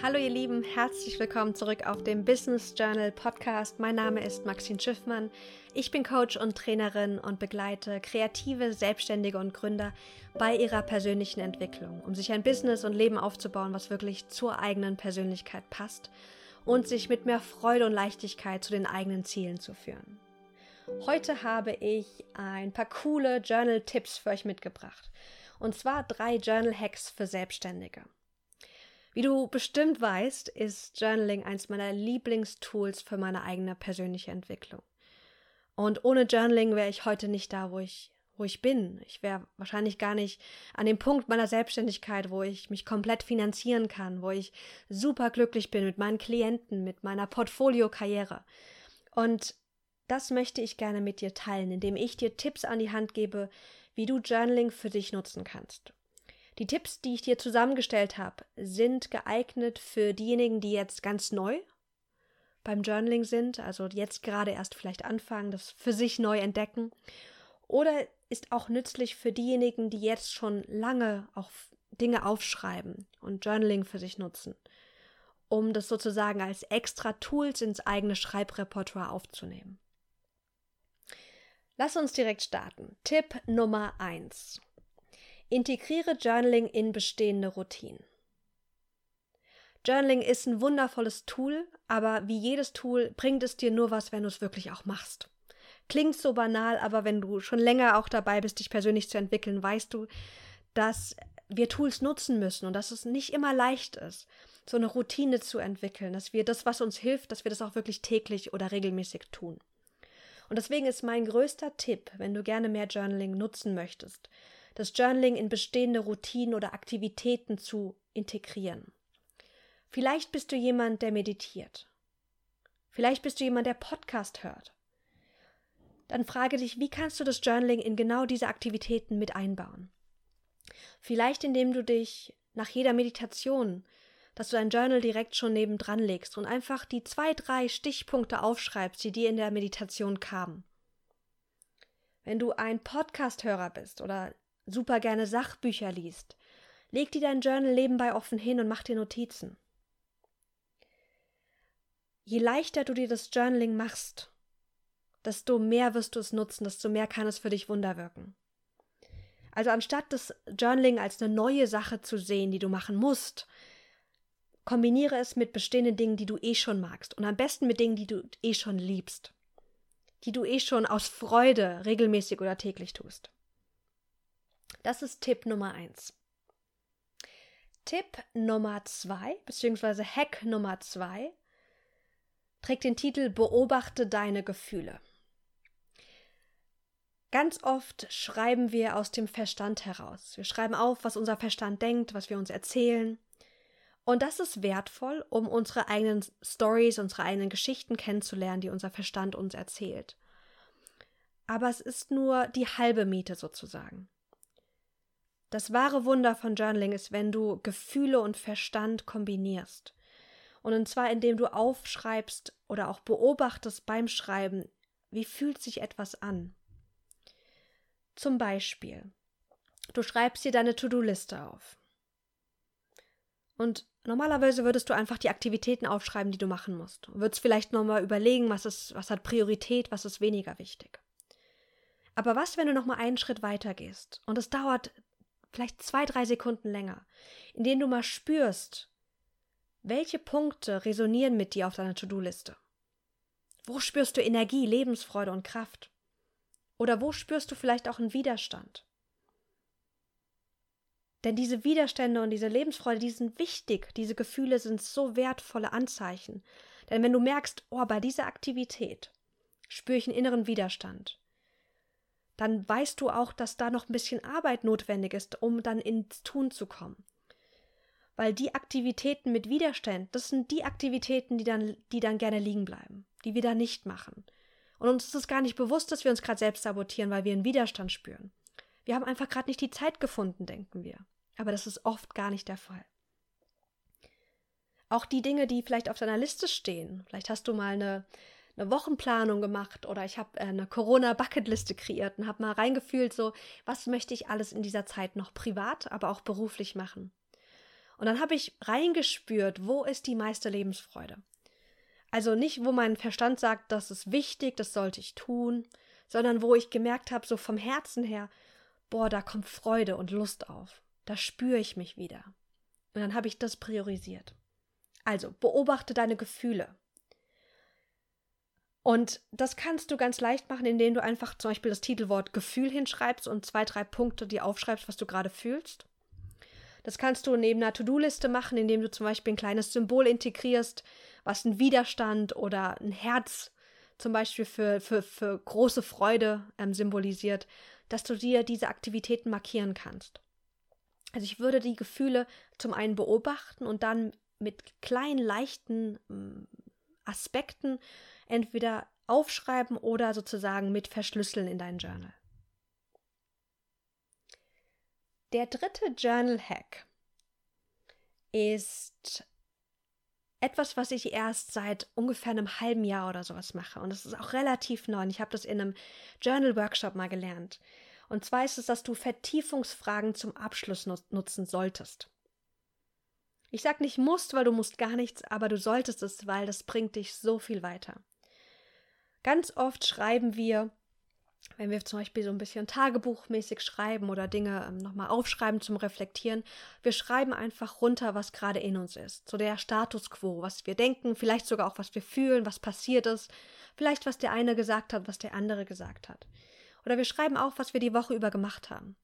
Hallo ihr Lieben, herzlich willkommen zurück auf dem Business Journal Podcast. Mein Name ist Maxine Schiffmann. Ich bin Coach und Trainerin und begleite kreative, Selbstständige und Gründer bei ihrer persönlichen Entwicklung, um sich ein Business und Leben aufzubauen, was wirklich zur eigenen Persönlichkeit passt und sich mit mehr Freude und Leichtigkeit zu den eigenen Zielen zu führen. Heute habe ich ein paar coole Journal-Tipps für euch mitgebracht. Und zwar drei Journal-Hacks für Selbstständige. Wie du bestimmt weißt, ist Journaling eins meiner Lieblingstools für meine eigene persönliche Entwicklung. Und ohne Journaling wäre ich heute nicht da, wo ich, wo ich bin. Ich wäre wahrscheinlich gar nicht an dem Punkt meiner Selbstständigkeit, wo ich mich komplett finanzieren kann, wo ich super glücklich bin mit meinen Klienten, mit meiner Portfolio-Karriere. Und das möchte ich gerne mit dir teilen, indem ich dir Tipps an die Hand gebe, wie du Journaling für dich nutzen kannst. Die Tipps, die ich dir zusammengestellt habe, sind geeignet für diejenigen, die jetzt ganz neu beim Journaling sind, also jetzt gerade erst vielleicht anfangen, das für sich neu entdecken. Oder ist auch nützlich für diejenigen, die jetzt schon lange auch Dinge aufschreiben und Journaling für sich nutzen, um das sozusagen als extra Tools ins eigene Schreibrepertoire aufzunehmen. Lass uns direkt starten. Tipp Nummer 1. Integriere Journaling in bestehende Routinen. Journaling ist ein wundervolles Tool, aber wie jedes Tool bringt es dir nur was, wenn du es wirklich auch machst. Klingt so banal, aber wenn du schon länger auch dabei bist, dich persönlich zu entwickeln, weißt du, dass wir Tools nutzen müssen und dass es nicht immer leicht ist, so eine Routine zu entwickeln, dass wir das, was uns hilft, dass wir das auch wirklich täglich oder regelmäßig tun. Und deswegen ist mein größter Tipp, wenn du gerne mehr Journaling nutzen möchtest, das Journaling in bestehende Routinen oder Aktivitäten zu integrieren. Vielleicht bist du jemand, der meditiert. Vielleicht bist du jemand, der Podcast hört. Dann frage dich, wie kannst du das Journaling in genau diese Aktivitäten mit einbauen? Vielleicht indem du dich nach jeder Meditation, dass du dein Journal direkt schon nebendran legst und einfach die zwei, drei Stichpunkte aufschreibst, die dir in der Meditation kamen. Wenn du ein Podcast-Hörer bist oder super gerne Sachbücher liest, leg dir dein Journal nebenbei offen hin und mach dir Notizen. Je leichter du dir das Journaling machst, desto mehr wirst du es nutzen, desto mehr kann es für dich Wunder wirken. Also anstatt das Journaling als eine neue Sache zu sehen, die du machen musst, kombiniere es mit bestehenden Dingen, die du eh schon magst und am besten mit Dingen, die du eh schon liebst, die du eh schon aus Freude regelmäßig oder täglich tust. Das ist Tipp Nummer eins. Tipp Nummer zwei, beziehungsweise Hack Nummer zwei, trägt den Titel Beobachte deine Gefühle. Ganz oft schreiben wir aus dem Verstand heraus. Wir schreiben auf, was unser Verstand denkt, was wir uns erzählen. Und das ist wertvoll, um unsere eigenen Stories, unsere eigenen Geschichten kennenzulernen, die unser Verstand uns erzählt. Aber es ist nur die halbe Miete sozusagen. Das wahre Wunder von Journaling ist, wenn du Gefühle und Verstand kombinierst. Und zwar indem du aufschreibst oder auch beobachtest beim Schreiben, wie fühlt sich etwas an. Zum Beispiel, du schreibst dir deine To-Do-Liste auf. Und normalerweise würdest du einfach die Aktivitäten aufschreiben, die du machen musst. Du würdest vielleicht nochmal überlegen, was, ist, was hat Priorität, was ist weniger wichtig. Aber was, wenn du nochmal einen Schritt weiter gehst und es dauert vielleicht zwei, drei Sekunden länger, in denen du mal spürst, welche Punkte resonieren mit dir auf deiner To-Do-Liste? Wo spürst du Energie, Lebensfreude und Kraft? Oder wo spürst du vielleicht auch einen Widerstand? Denn diese Widerstände und diese Lebensfreude, die sind wichtig. Diese Gefühle sind so wertvolle Anzeichen. Denn wenn du merkst, oh, bei dieser Aktivität spüre ich einen inneren Widerstand, dann weißt du auch, dass da noch ein bisschen Arbeit notwendig ist, um dann ins Tun zu kommen. Weil die Aktivitäten mit Widerstand, das sind die Aktivitäten, die dann, die dann gerne liegen bleiben, die wir dann nicht machen. Und uns ist es gar nicht bewusst, dass wir uns gerade selbst sabotieren, weil wir einen Widerstand spüren. Wir haben einfach gerade nicht die Zeit gefunden, denken wir. Aber das ist oft gar nicht der Fall. Auch die Dinge, die vielleicht auf deiner Liste stehen. Vielleicht hast du mal eine eine Wochenplanung gemacht oder ich habe äh, eine Corona-Bucketliste kreiert und habe mal reingefühlt, so, was möchte ich alles in dieser Zeit noch privat, aber auch beruflich machen. Und dann habe ich reingespürt, wo ist die meiste Lebensfreude. Also nicht, wo mein Verstand sagt, das ist wichtig, das sollte ich tun, sondern wo ich gemerkt habe, so vom Herzen her, boah, da kommt Freude und Lust auf. Da spüre ich mich wieder. Und dann habe ich das priorisiert. Also, beobachte deine Gefühle. Und das kannst du ganz leicht machen, indem du einfach zum Beispiel das Titelwort Gefühl hinschreibst und zwei, drei Punkte, die aufschreibst, was du gerade fühlst. Das kannst du neben einer To-Do-Liste machen, indem du zum Beispiel ein kleines Symbol integrierst, was ein Widerstand oder ein Herz zum Beispiel für, für, für große Freude ähm, symbolisiert, dass du dir diese Aktivitäten markieren kannst. Also ich würde die Gefühle zum einen beobachten und dann mit kleinen, leichten Aspekten entweder aufschreiben oder sozusagen mit verschlüsseln in dein Journal. Der dritte Journal-Hack ist etwas, was ich erst seit ungefähr einem halben Jahr oder sowas mache. Und es ist auch relativ neu. Ich habe das in einem Journal-Workshop mal gelernt. Und zwar ist es, dass du Vertiefungsfragen zum Abschluss nutzen solltest. Ich sag nicht musst, weil du musst gar nichts, aber du solltest es, weil das bringt dich so viel weiter. Ganz oft schreiben wir wenn wir zum Beispiel so ein bisschen tagebuchmäßig schreiben oder Dinge ähm, nochmal aufschreiben zum Reflektieren, wir schreiben einfach runter, was gerade in uns ist. So der Status quo, was wir denken, vielleicht sogar auch, was wir fühlen, was passiert ist, vielleicht was der eine gesagt hat, was der andere gesagt hat. Oder wir schreiben auf, was wir die Woche über gemacht haben.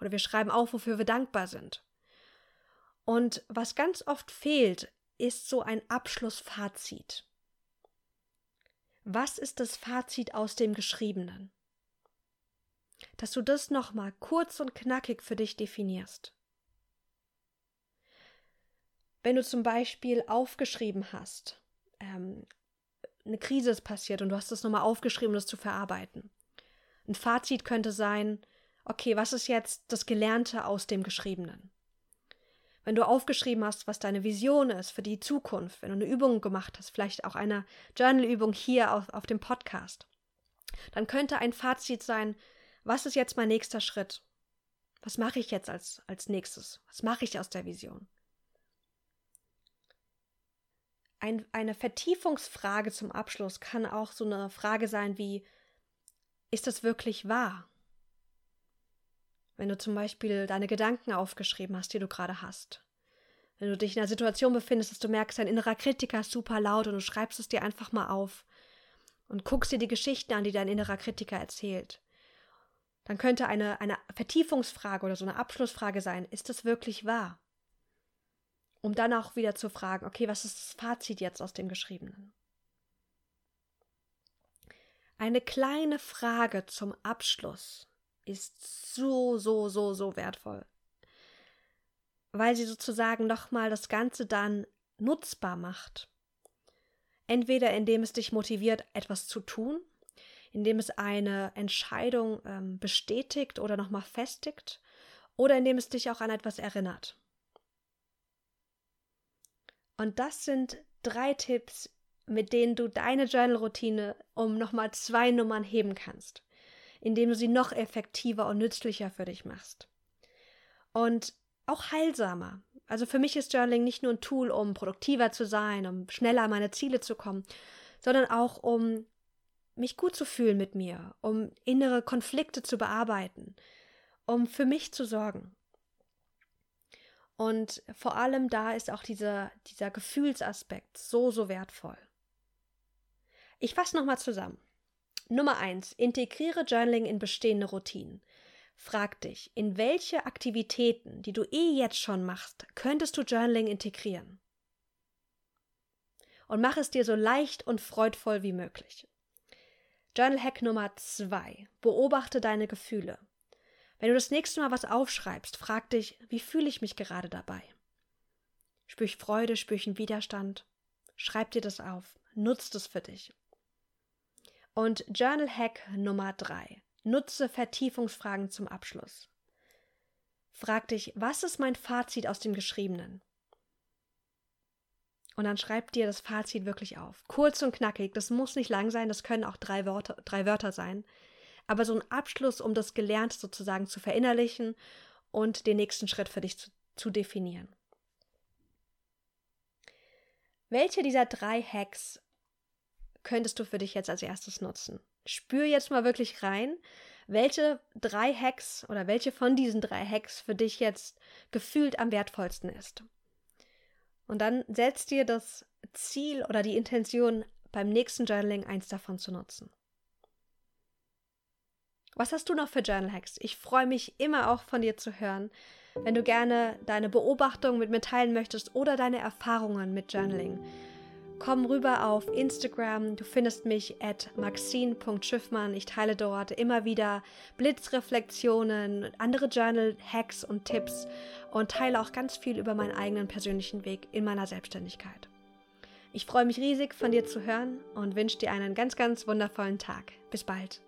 Oder wir schreiben auf, wofür wir dankbar sind. Und was ganz oft fehlt, ist so ein Abschlussfazit. Was ist das Fazit aus dem Geschriebenen? dass du das nochmal kurz und knackig für dich definierst. Wenn du zum Beispiel aufgeschrieben hast, ähm, eine Krise ist passiert und du hast es nochmal aufgeschrieben, um das zu verarbeiten. Ein Fazit könnte sein, okay, was ist jetzt das Gelernte aus dem Geschriebenen? Wenn du aufgeschrieben hast, was deine Vision ist für die Zukunft, wenn du eine Übung gemacht hast, vielleicht auch eine Journal-Übung hier auf, auf dem Podcast, dann könnte ein Fazit sein, was ist jetzt mein nächster Schritt? Was mache ich jetzt als, als nächstes? Was mache ich aus der Vision? Ein, eine Vertiefungsfrage zum Abschluss kann auch so eine Frage sein wie, ist das wirklich wahr? Wenn du zum Beispiel deine Gedanken aufgeschrieben hast, die du gerade hast. Wenn du dich in einer Situation befindest, dass du merkst, dein innerer Kritiker ist super laut und du schreibst es dir einfach mal auf und guckst dir die Geschichten an, die dein innerer Kritiker erzählt dann könnte eine, eine Vertiefungsfrage oder so eine Abschlussfrage sein, ist das wirklich wahr? Um dann auch wieder zu fragen, okay, was ist das Fazit jetzt aus dem Geschriebenen? Eine kleine Frage zum Abschluss ist so, so, so, so wertvoll, weil sie sozusagen nochmal das Ganze dann nutzbar macht. Entweder indem es dich motiviert, etwas zu tun, indem es eine Entscheidung ähm, bestätigt oder nochmal festigt oder indem es dich auch an etwas erinnert. Und das sind drei Tipps, mit denen du deine Journal-Routine um nochmal zwei Nummern heben kannst, indem du sie noch effektiver und nützlicher für dich machst. Und auch heilsamer. Also für mich ist Journaling nicht nur ein Tool, um produktiver zu sein, um schneller an meine Ziele zu kommen, sondern auch um mich gut zu fühlen mit mir, um innere Konflikte zu bearbeiten, um für mich zu sorgen. Und vor allem da ist auch dieser, dieser Gefühlsaspekt so, so wertvoll. Ich fasse nochmal zusammen. Nummer eins: Integriere Journaling in bestehende Routinen. Frag dich, in welche Aktivitäten, die du eh jetzt schon machst, könntest du Journaling integrieren? Und mach es dir so leicht und freudvoll wie möglich. Journal Hack Nummer zwei: Beobachte deine Gefühle. Wenn du das nächste Mal was aufschreibst, frag dich, wie fühle ich mich gerade dabei? Spür ich Freude, spür ich einen Widerstand? Schreib dir das auf, nutzt es für dich. Und Journal Hack Nummer drei: Nutze Vertiefungsfragen zum Abschluss. Frag dich, was ist mein Fazit aus dem Geschriebenen? Und dann schreib dir das Fazit wirklich auf. Kurz und knackig. Das muss nicht lang sein. Das können auch drei Wörter, drei Wörter sein. Aber so ein Abschluss, um das Gelernte sozusagen zu verinnerlichen und den nächsten Schritt für dich zu, zu definieren. Welche dieser drei Hacks könntest du für dich jetzt als erstes nutzen? Spür jetzt mal wirklich rein, welche drei Hacks oder welche von diesen drei Hacks für dich jetzt gefühlt am wertvollsten ist. Und dann setz dir das Ziel oder die Intention, beim nächsten Journaling eins davon zu nutzen. Was hast du noch für Journal Hacks? Ich freue mich immer auch von dir zu hören. Wenn du gerne deine Beobachtungen mit mir teilen möchtest oder deine Erfahrungen mit Journaling, komm rüber auf Instagram. Du findest mich at maxine.schiffmann. Ich teile dort immer wieder Blitzreflexionen, andere Journal-Hacks und Tipps und teile auch ganz viel über meinen eigenen persönlichen Weg in meiner Selbstständigkeit. Ich freue mich riesig, von dir zu hören und wünsche dir einen ganz, ganz wundervollen Tag. Bis bald.